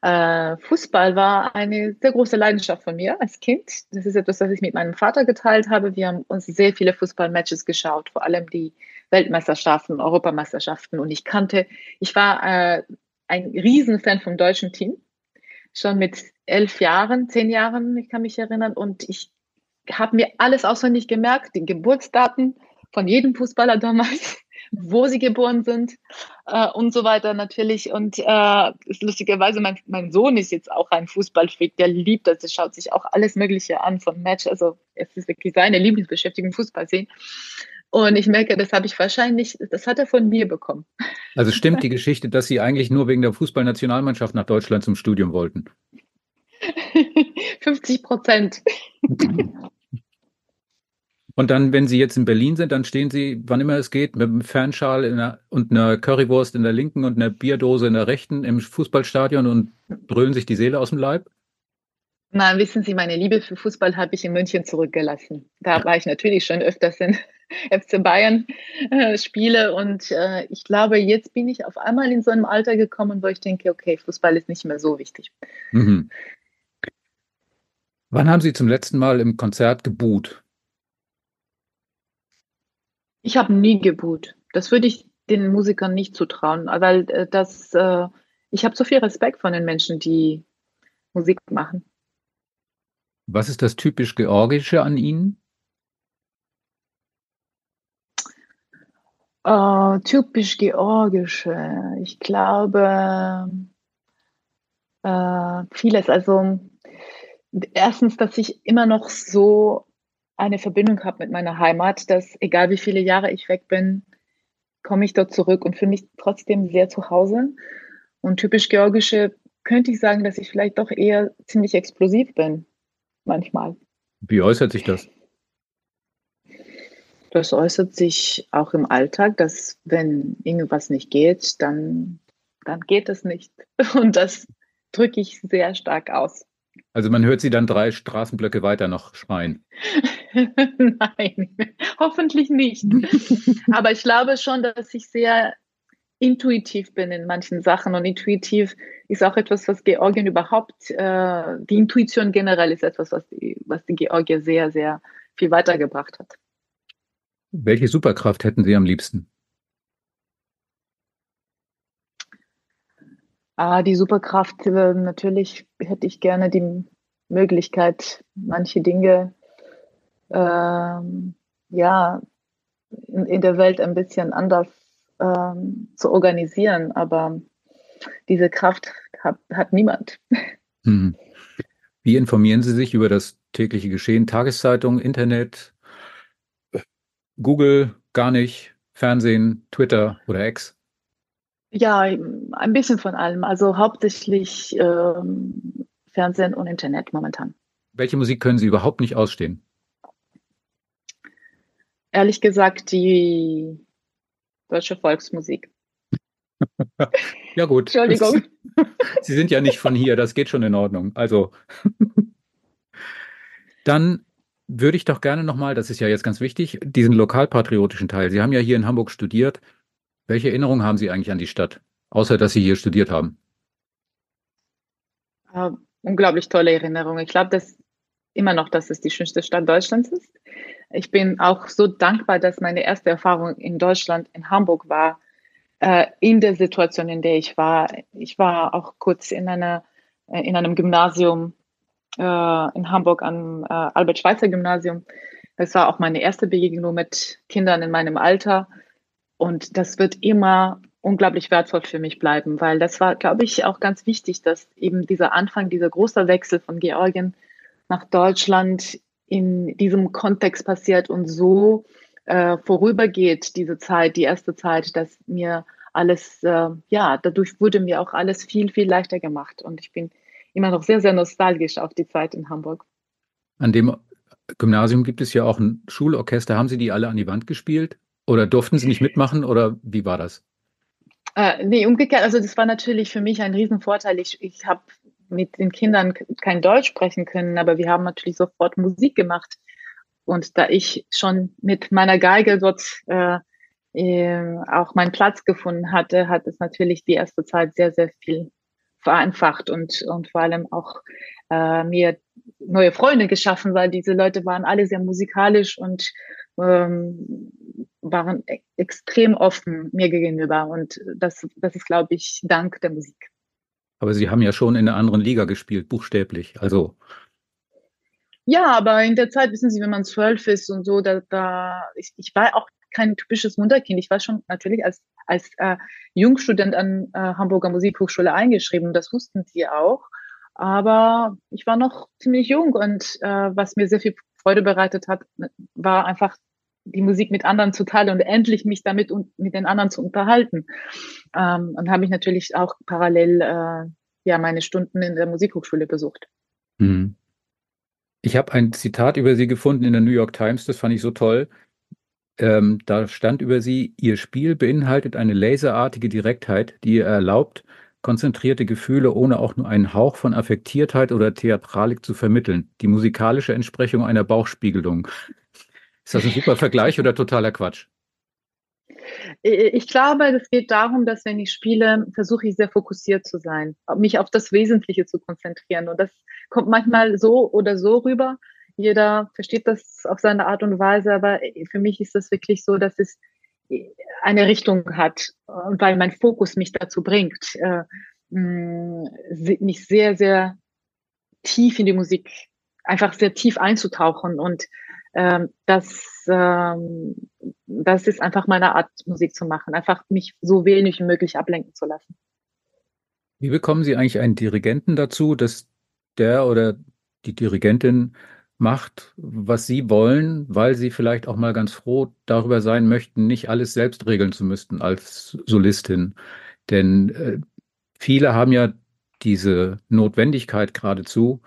Äh, Fußball war eine sehr große Leidenschaft von mir als Kind. Das ist etwas, was ich mit meinem Vater geteilt habe. Wir haben uns sehr viele Fußballmatches geschaut, vor allem die Weltmeisterschaften, Europameisterschaften. Und ich kannte, ich war äh, ein Riesenfan vom deutschen Team. Schon mit elf Jahren, zehn Jahren, ich kann mich erinnern. Und ich habe mir alles auswendig gemerkt, die Geburtsdaten von jedem Fußballer damals wo sie geboren sind äh, und so weiter natürlich. Und äh, lustigerweise, mein, mein Sohn ist jetzt auch ein Fußballfreak, der liebt das, der schaut sich auch alles Mögliche an von Match. Also es ist wirklich seine Lieblingsbeschäftigung, Fußball sehen. Und ich merke, das habe ich wahrscheinlich, das hat er von mir bekommen. Also stimmt die Geschichte, dass Sie eigentlich nur wegen der Fußballnationalmannschaft nach Deutschland zum Studium wollten? 50 Prozent. Und dann, wenn Sie jetzt in Berlin sind, dann stehen Sie, wann immer es geht, mit einem Fernschal der, und einer Currywurst in der linken und einer Bierdose in der rechten im Fußballstadion und brüllen sich die Seele aus dem Leib? Na, wissen Sie, meine Liebe für Fußball habe ich in München zurückgelassen. Da war ich natürlich schon öfters in FC Bayern äh, Spiele und äh, ich glaube, jetzt bin ich auf einmal in so einem Alter gekommen, wo ich denke, okay, Fußball ist nicht mehr so wichtig. Mhm. Wann haben Sie zum letzten Mal im Konzert geboot? Ich habe nie geboot. Das würde ich den Musikern nicht zutrauen, weil äh, das, äh, ich habe so viel Respekt von den Menschen, die Musik machen. Was ist das typisch Georgische an ihnen? Uh, typisch Georgische. Ich glaube, uh, vieles. Also, erstens, dass ich immer noch so eine Verbindung habe mit meiner Heimat, dass egal wie viele Jahre ich weg bin, komme ich dort zurück und fühle mich trotzdem sehr zu Hause. Und typisch georgische könnte ich sagen, dass ich vielleicht doch eher ziemlich explosiv bin, manchmal. Wie äußert sich das? Das äußert sich auch im Alltag, dass wenn irgendwas nicht geht, dann, dann geht es nicht. Und das drücke ich sehr stark aus. Also man hört sie dann drei Straßenblöcke weiter noch schreien. Nein, hoffentlich nicht. Aber ich glaube schon, dass ich sehr intuitiv bin in manchen Sachen und intuitiv ist auch etwas, was Georgien überhaupt, äh, die Intuition generell ist etwas, was die, was die Georgier sehr, sehr viel weitergebracht hat. Welche Superkraft hätten Sie am liebsten? Ah, die Superkraft, äh, natürlich hätte ich gerne die Möglichkeit, manche Dinge ähm, ja, in, in, der Welt ein bisschen anders ähm, zu organisieren. Aber diese Kraft hat, hat niemand. Hm. Wie informieren Sie sich über das tägliche Geschehen? Tageszeitung, Internet, Google, gar nicht, Fernsehen, Twitter oder X? Ja, ein bisschen von allem. Also hauptsächlich ähm, Fernsehen und Internet momentan. Welche Musik können Sie überhaupt nicht ausstehen? Ehrlich gesagt, die deutsche Volksmusik. ja gut. Entschuldigung. Sie sind ja nicht von hier, das geht schon in Ordnung. Also dann würde ich doch gerne nochmal, das ist ja jetzt ganz wichtig, diesen lokalpatriotischen Teil. Sie haben ja hier in Hamburg studiert. Welche Erinnerungen haben Sie eigentlich an die Stadt, außer dass Sie hier studiert haben? Uh, unglaublich tolle Erinnerungen. Ich glaube, dass immer noch, dass es die schönste Stadt Deutschlands ist. Ich bin auch so dankbar, dass meine erste Erfahrung in Deutschland, in Hamburg war, äh, in der Situation, in der ich war. Ich war auch kurz in einer äh, in einem Gymnasium äh, in Hamburg am äh, Albert-Schweitzer-Gymnasium. Das war auch meine erste Begegnung mit Kindern in meinem Alter. Und das wird immer unglaublich wertvoll für mich bleiben, weil das war, glaube ich, auch ganz wichtig, dass eben dieser Anfang, dieser große Wechsel von Georgien nach Deutschland in diesem Kontext passiert und so äh, vorübergeht, diese Zeit, die erste Zeit, dass mir alles, äh, ja, dadurch wurde mir auch alles viel, viel leichter gemacht. Und ich bin immer noch sehr, sehr nostalgisch auf die Zeit in Hamburg. An dem Gymnasium gibt es ja auch ein Schulorchester. Haben Sie die alle an die Wand gespielt? Oder durften Sie nicht mitmachen? Oder wie war das? Äh, nee, umgekehrt. Also das war natürlich für mich ein Riesenvorteil. Ich, ich habe mit den Kindern kein Deutsch sprechen können, aber wir haben natürlich sofort Musik gemacht. Und da ich schon mit meiner Geige dort äh, äh, auch meinen Platz gefunden hatte, hat es natürlich die erste Zeit sehr, sehr viel vereinfacht und, und vor allem auch äh, mir neue Freunde geschaffen, weil diese Leute waren alle sehr musikalisch und ähm, waren e extrem offen mir gegenüber. Und das, das ist, glaube ich, dank der Musik. Aber Sie haben ja schon in einer anderen Liga gespielt, buchstäblich. Also ja, aber in der Zeit, wissen Sie, wenn man zwölf ist und so, da, da ich, ich war auch kein typisches Wunderkind. Ich war schon natürlich als, als äh, Jungstudent an äh, Hamburger Musikhochschule eingeschrieben. Das wussten sie auch. Aber ich war noch ziemlich jung und äh, was mir sehr viel Freude bereitet hat, war einfach die Musik mit anderen zu teilen und endlich mich damit und mit den anderen zu unterhalten. Ähm, und habe ich natürlich auch parallel äh, ja meine Stunden in der Musikhochschule besucht. Mhm. Ich habe ein Zitat über Sie gefunden in der New York Times, das fand ich so toll. Ähm, da stand über Sie, Ihr Spiel beinhaltet eine laserartige Direktheit, die ihr erlaubt, konzentrierte Gefühle ohne auch nur einen Hauch von Affektiertheit oder Theatralik zu vermitteln. Die musikalische Entsprechung einer Bauchspiegelung. Ist das ein super Vergleich oder totaler Quatsch? Ich glaube, es geht darum, dass wenn ich spiele, versuche ich sehr fokussiert zu sein, mich auf das Wesentliche zu konzentrieren. Und das kommt manchmal so oder so rüber. Jeder versteht das auf seine Art und Weise, aber für mich ist das wirklich so, dass es eine Richtung hat und weil mein Fokus mich dazu bringt, äh, mich sehr, sehr tief in die Musik, einfach sehr tief einzutauchen und ähm, das, ähm, das ist einfach meine Art, Musik zu machen, einfach mich so wenig wie möglich ablenken zu lassen. Wie bekommen Sie eigentlich einen Dirigenten dazu, dass der oder die Dirigentin macht, was Sie wollen, weil Sie vielleicht auch mal ganz froh darüber sein möchten, nicht alles selbst regeln zu müssten als Solistin. Denn äh, viele haben ja diese Notwendigkeit geradezu,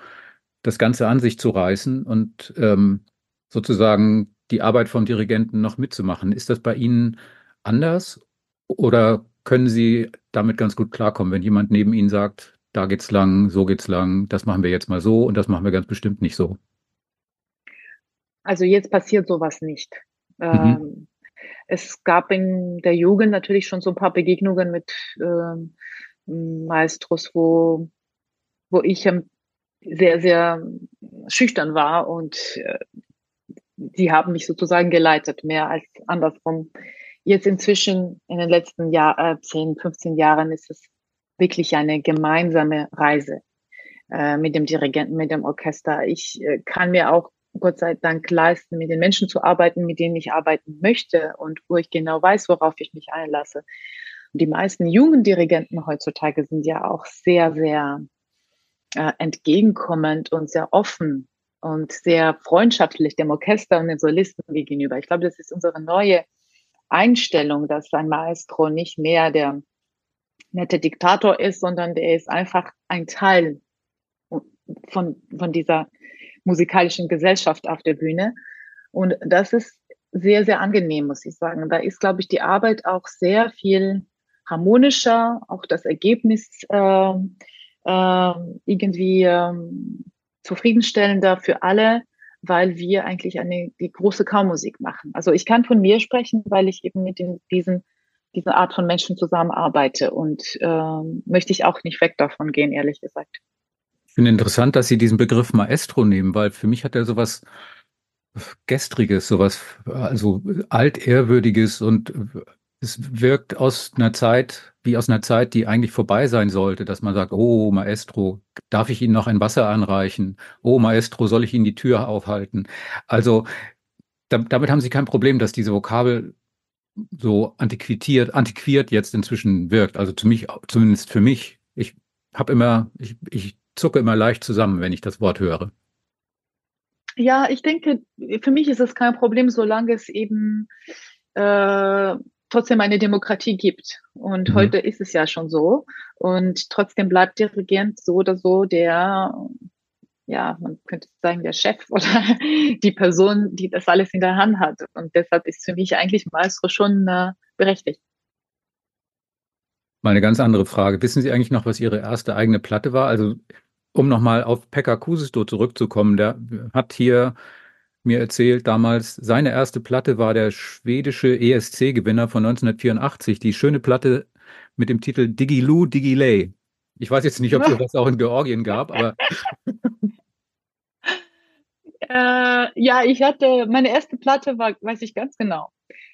das Ganze an sich zu reißen und ähm, sozusagen die Arbeit vom Dirigenten noch mitzumachen. Ist das bei Ihnen anders oder können Sie damit ganz gut klarkommen, wenn jemand neben Ihnen sagt, da geht's lang, so geht's lang, das machen wir jetzt mal so und das machen wir ganz bestimmt nicht so? Also jetzt passiert sowas nicht. Mhm. Ähm, es gab in der Jugend natürlich schon so ein paar Begegnungen mit ähm, Maestros, wo, wo ich sehr, sehr schüchtern war und äh, die haben mich sozusagen geleitet, mehr als andersrum. Jetzt inzwischen in den letzten Jahr, äh, 10, 15 Jahren ist es wirklich eine gemeinsame Reise äh, mit dem Dirigenten, mit dem Orchester. Ich äh, kann mir auch Gott sei Dank leisten, mit den Menschen zu arbeiten, mit denen ich arbeiten möchte und wo ich genau weiß, worauf ich mich einlasse. Und die meisten jungen Dirigenten heutzutage sind ja auch sehr, sehr äh, entgegenkommend und sehr offen und sehr freundschaftlich dem Orchester und den Solisten gegenüber. Ich glaube, das ist unsere neue Einstellung, dass ein Maestro nicht mehr der nette Diktator ist, sondern der ist einfach ein Teil von, von dieser musikalischen Gesellschaft auf der Bühne. Und das ist sehr, sehr angenehm, muss ich sagen. Da ist, glaube ich, die Arbeit auch sehr viel harmonischer, auch das Ergebnis äh, äh, irgendwie äh, zufriedenstellender für alle, weil wir eigentlich eine die große Kaumusik machen. Also ich kann von mir sprechen, weil ich eben mit diesen diese Art von Menschen zusammenarbeite und äh, möchte ich auch nicht weg davon gehen, ehrlich gesagt. Ich finde interessant, dass Sie diesen Begriff Maestro nehmen, weil für mich hat er sowas Gestriges, sowas also altehrwürdiges und es wirkt aus einer Zeit, wie aus einer Zeit, die eigentlich vorbei sein sollte, dass man sagt, oh Maestro, darf ich Ihnen noch ein Wasser anreichen? Oh Maestro, soll ich Ihnen die Tür aufhalten? Also damit haben Sie kein Problem, dass diese Vokabel so antiquiert, antiquiert jetzt inzwischen wirkt. Also zu mich, zumindest für mich. Ich habe immer, ich, ich zucke immer leicht zusammen, wenn ich das Wort höre. Ja, ich denke, für mich ist es kein Problem, solange es eben äh, trotzdem eine Demokratie gibt. Und mhm. heute ist es ja schon so. Und trotzdem bleibt Dirigent so oder so der, ja, man könnte sagen, der Chef oder die Person, die das alles in der Hand hat. Und deshalb ist für mich eigentlich Maestro schon äh, berechtigt. Mal eine ganz andere Frage. Wissen Sie eigentlich noch, was Ihre erste eigene Platte war? Also, um nochmal auf Pekka Kusisto zurückzukommen, der hat hier mir erzählt, damals seine erste Platte war der schwedische ESC-Gewinner von 1984, die schöne Platte mit dem Titel Digiloo Digilay. Ich weiß jetzt nicht, ob es das auch in Georgien gab, aber. äh, ja, ich hatte, meine erste Platte war, weiß ich ganz genau.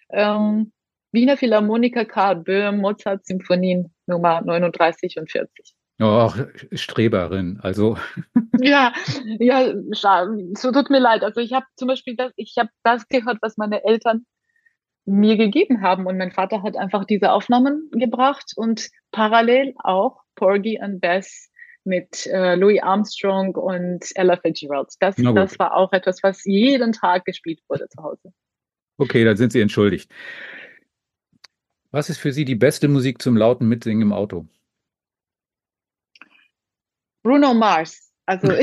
Ähm, Wiener Philharmoniker Karl Böhm, Mozart Symphonien Nummer 39 und 40. Oh, Streberin, also. ja, ja, so tut mir leid. Also ich habe zum Beispiel das, ich habe das gehört, was meine Eltern mir gegeben haben. Und mein Vater hat einfach diese Aufnahmen gebracht und parallel auch Porgy and Bess mit äh, Louis Armstrong und Ella Fitzgerald. Das, das war auch etwas, was jeden Tag gespielt wurde zu Hause. Okay, dann sind Sie entschuldigt. Was ist für Sie die beste Musik zum lauten Mitsingen im Auto? Bruno Mars. Also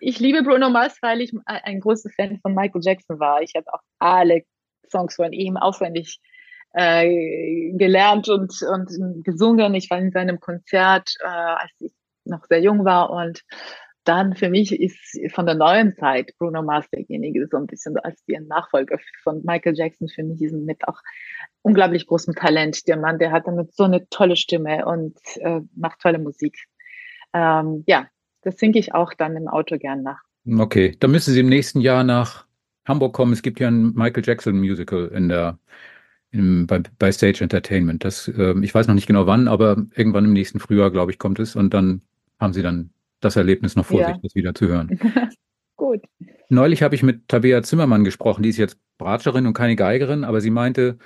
ich liebe Bruno Mars, weil ich ein großer Fan von Michael Jackson war. Ich habe auch alle Songs von ihm auswendig äh, gelernt und, und gesungen. Ich war in seinem Konzert, äh, als ich noch sehr jung war und dann für mich ist von der neuen Zeit Bruno Mars derjenige, so ein bisschen als der Nachfolger von Michael Jackson für mich ist mit auch unglaublich großem Talent. Der Mann, der hat damit so eine tolle Stimme und äh, macht tolle Musik. Ähm, ja, das singe ich auch dann im Auto gern nach. Okay, dann müssen Sie im nächsten Jahr nach Hamburg kommen. Es gibt ja ein Michael Jackson Musical in der im, bei, bei Stage Entertainment. Das, äh, ich weiß noch nicht genau wann, aber irgendwann im nächsten Frühjahr, glaube ich, kommt es und dann haben Sie dann das Erlebnis noch vor ja. sich, das wieder zu hören. Gut. Neulich habe ich mit Tabea Zimmermann gesprochen, die ist jetzt Bratscherin und keine Geigerin, aber sie meinte,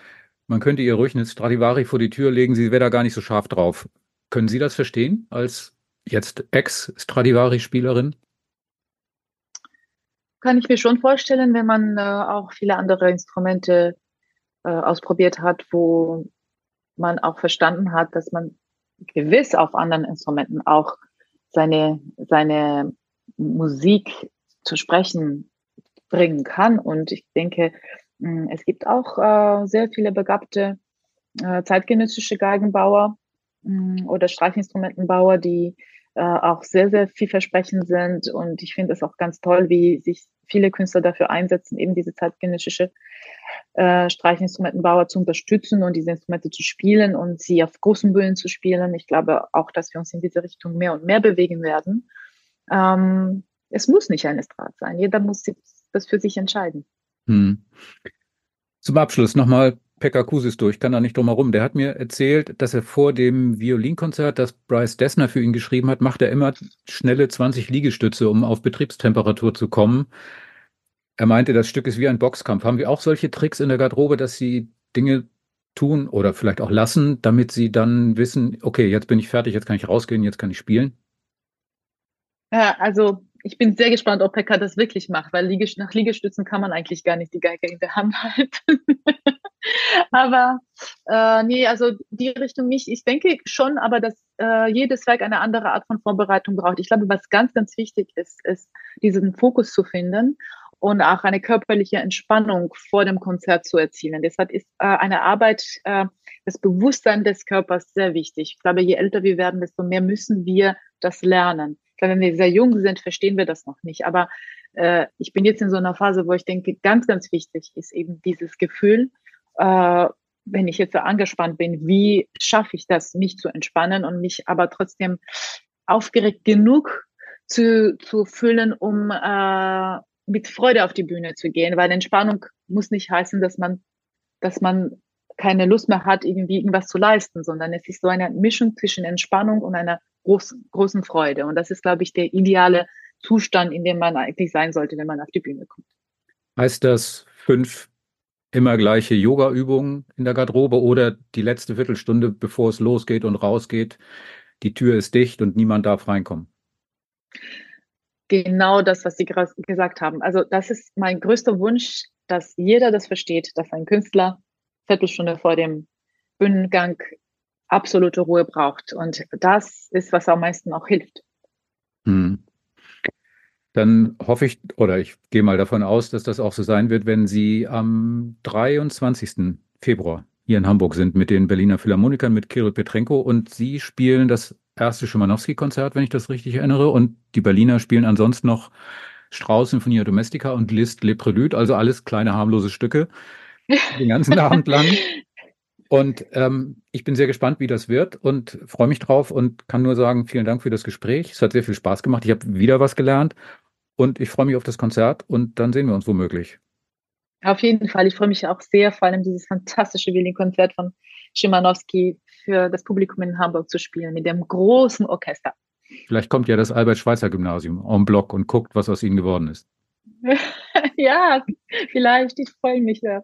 man könnte ihr ruhig eine Stradivari vor die Tür legen, sie wäre da gar nicht so scharf drauf. Können Sie das verstehen als jetzt Ex-Stradivari-Spielerin? Kann ich mir schon vorstellen, wenn man äh, auch viele andere Instrumente äh, ausprobiert hat, wo man auch verstanden hat, dass man gewiss auf anderen Instrumenten auch seine, seine Musik zu sprechen bringen kann. Und ich denke, hm, es gibt auch äh, sehr viele begabte äh, zeitgenössische Geigenbauer hm, oder Streichinstrumentenbauer, die äh, auch sehr, sehr vielversprechend sind. Und ich finde es auch ganz toll, wie sich viele Künstler dafür einsetzen, eben diese zeitgenössische äh, Streichinstrumentenbauer zu unterstützen und diese Instrumente zu spielen und sie auf großen Bühnen zu spielen. Ich glaube auch, dass wir uns in diese Richtung mehr und mehr bewegen werden. Ähm, es muss nicht ein Estrat sein. Jeder muss das für sich entscheiden. Hm. Zum Abschluss nochmal Pekka Kusis durch, kann da nicht drum herum. Der hat mir erzählt, dass er vor dem Violinkonzert, das Bryce Dessner für ihn geschrieben hat, macht er immer schnelle 20 Liegestütze, um auf Betriebstemperatur zu kommen. Er meinte, das Stück ist wie ein Boxkampf. Haben wir auch solche Tricks in der Garderobe, dass Sie Dinge tun oder vielleicht auch lassen, damit Sie dann wissen, okay, jetzt bin ich fertig, jetzt kann ich rausgehen, jetzt kann ich spielen? Ja, also ich bin sehr gespannt, ob Pekka das wirklich macht, weil Liegest nach Liegestützen kann man eigentlich gar nicht die Geige in der Hand halten. aber äh, nee, also die Richtung nicht. Ich denke schon, aber dass äh, jedes Werk eine andere Art von Vorbereitung braucht. Ich glaube, was ganz, ganz wichtig ist, ist diesen Fokus zu finden und auch eine körperliche Entspannung vor dem Konzert zu erzielen. Deshalb ist äh, eine Arbeit, äh, das Bewusstsein des Körpers sehr wichtig. Ich glaube, je älter wir werden, desto mehr müssen wir das lernen. Glaube, wenn wir sehr jung sind, verstehen wir das noch nicht. Aber äh, ich bin jetzt in so einer Phase, wo ich denke, ganz, ganz wichtig ist eben dieses Gefühl, äh, wenn ich jetzt so angespannt bin, wie schaffe ich das, mich zu entspannen und mich aber trotzdem aufgeregt genug zu, zu fühlen, um äh, mit Freude auf die Bühne zu gehen, weil Entspannung muss nicht heißen, dass man, dass man keine Lust mehr hat, irgendwie irgendwas zu leisten, sondern es ist so eine Mischung zwischen Entspannung und einer großen, großen Freude. Und das ist, glaube ich, der ideale Zustand, in dem man eigentlich sein sollte, wenn man auf die Bühne kommt. Heißt das fünf immer gleiche Yoga-Übungen in der Garderobe oder die letzte Viertelstunde, bevor es losgeht und rausgeht, die Tür ist dicht und niemand darf reinkommen? genau das, was Sie gesagt haben. Also das ist mein größter Wunsch, dass jeder das versteht, dass ein Künstler Viertelstunde vor dem Bühnengang absolute Ruhe braucht. Und das ist, was am meisten auch hilft. Hm. Dann hoffe ich, oder ich gehe mal davon aus, dass das auch so sein wird, wenn Sie am 23. Februar hier in Hamburg sind mit den Berliner Philharmonikern, mit Kirill Petrenko und Sie spielen das erste Schimanowski-Konzert, wenn ich das richtig erinnere. Und die Berliner spielen ansonsten noch Strauß, Sinfonia Domestica und Liszt Le Prélude, also alles kleine harmlose Stücke den ganzen Abend lang. Und ähm, ich bin sehr gespannt, wie das wird und freue mich drauf und kann nur sagen, vielen Dank für das Gespräch. Es hat sehr viel Spaß gemacht. Ich habe wieder was gelernt und ich freue mich auf das Konzert und dann sehen wir uns womöglich. Auf jeden Fall. Ich freue mich auch sehr, vor allem dieses fantastische Violin-Konzert von Schimanowski für das Publikum in Hamburg zu spielen, mit dem großen Orchester. Vielleicht kommt ja das Albert-Schweitzer-Gymnasium en bloc und guckt, was aus ihnen geworden ist. ja, vielleicht. Ich freue mich ja.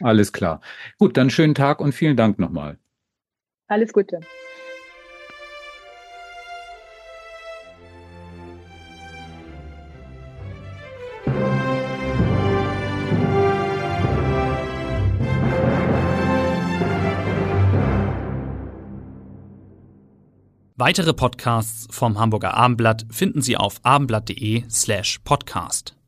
Alles klar. Gut, dann schönen Tag und vielen Dank nochmal. Alles Gute. Weitere Podcasts vom Hamburger Abendblatt finden Sie auf abendblatt.de slash podcast.